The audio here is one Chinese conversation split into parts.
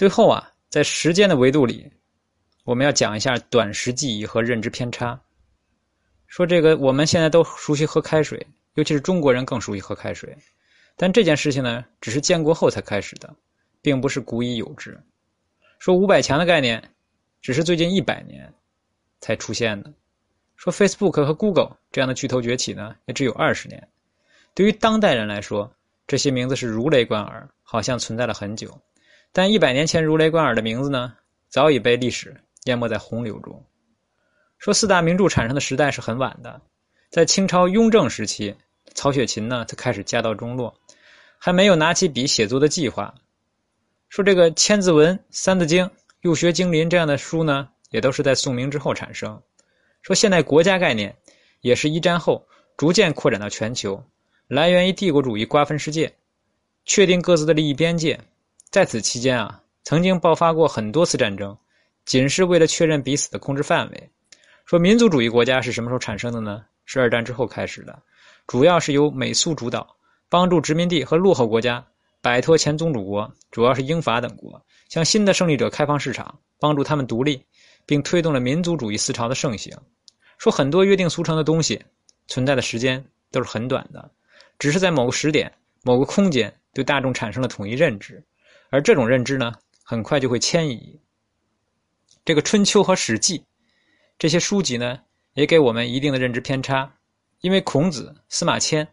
最后啊，在时间的维度里，我们要讲一下短时记忆和认知偏差。说这个，我们现在都熟悉喝开水，尤其是中国人更熟悉喝开水。但这件事情呢，只是建国后才开始的，并不是古已有之。说五百强的概念，只是最近一百年才出现的。说 Facebook 和 Google 这样的巨头崛起呢，也只有二十年。对于当代人来说，这些名字是如雷贯耳，好像存在了很久。但一百年前如雷贯耳的名字呢，早已被历史淹没在洪流中。说四大名著产生的时代是很晚的，在清朝雍正时期，曹雪芹呢才开始家道中落，还没有拿起笔写作的计划。说这个《千字文》《三字经》《入学经林》这样的书呢，也都是在宋明之后产生。说现代国家概念也是一战后逐渐扩展到全球，来源于帝国主义瓜分世界，确定各自的利益边界。在此期间啊，曾经爆发过很多次战争，仅是为了确认彼此的控制范围。说民族主义国家是什么时候产生的呢？是二战之后开始的，主要是由美苏主导，帮助殖民地和落后国家摆脱前宗主国，主要是英法等国，向新的胜利者开放市场，帮助他们独立。并推动了民族主义思潮的盛行。说很多约定俗成的东西存在的时间都是很短的，只是在某个时点、某个空间对大众产生了统一认知，而这种认知呢，很快就会迁移。这个《春秋》和《史记》这些书籍呢，也给我们一定的认知偏差，因为孔子、司马迁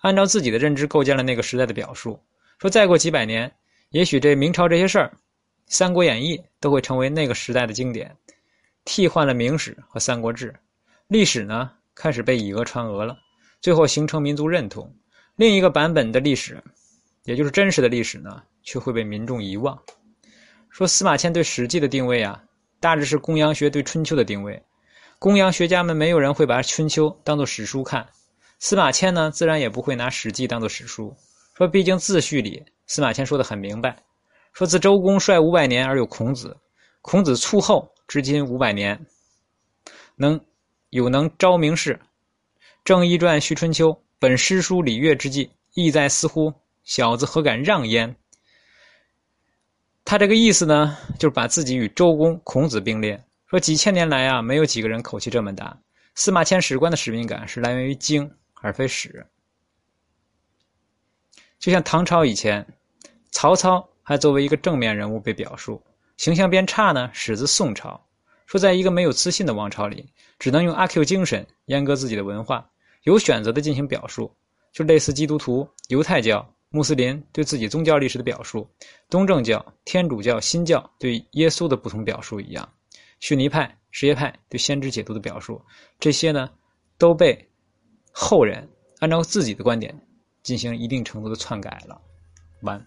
按照自己的认知构建了那个时代的表述。说再过几百年，也许这明朝这些事儿，《三国演义》都会成为那个时代的经典。替换了《明史》和《三国志》，历史呢开始被以讹传讹了，最后形成民族认同。另一个版本的历史，也就是真实的历史呢，却会被民众遗忘。说司马迁对《史记》的定位啊，大致是公羊学对《春秋》的定位。公羊学家们没有人会把《春秋》当做史书看，司马迁呢，自然也不会拿《史记》当做史书。说毕竟自序里，司马迁说的很明白，说自周公率五百年而有孔子，孔子卒后。至今五百年，能有能昭明士，正义传续春秋，本诗书礼乐之际，意在思乎？小子何敢让焉？他这个意思呢，就是把自己与周公、孔子并列，说几千年来啊，没有几个人口气这么大。司马迁史官的使命感是来源于经，而非史。就像唐朝以前，曹操还作为一个正面人物被表述。形象变差呢，始自宋朝。说在一个没有自信的王朝里，只能用阿 Q 精神阉割自己的文化，有选择的进行表述，就类似基督徒、犹太教、穆斯林对自己宗教历史的表述，东正教、天主教、新教对耶稣的不同表述一样，逊尼派、什叶派对先知解读的表述，这些呢，都被后人按照自己的观点进行一定程度的篡改了。完。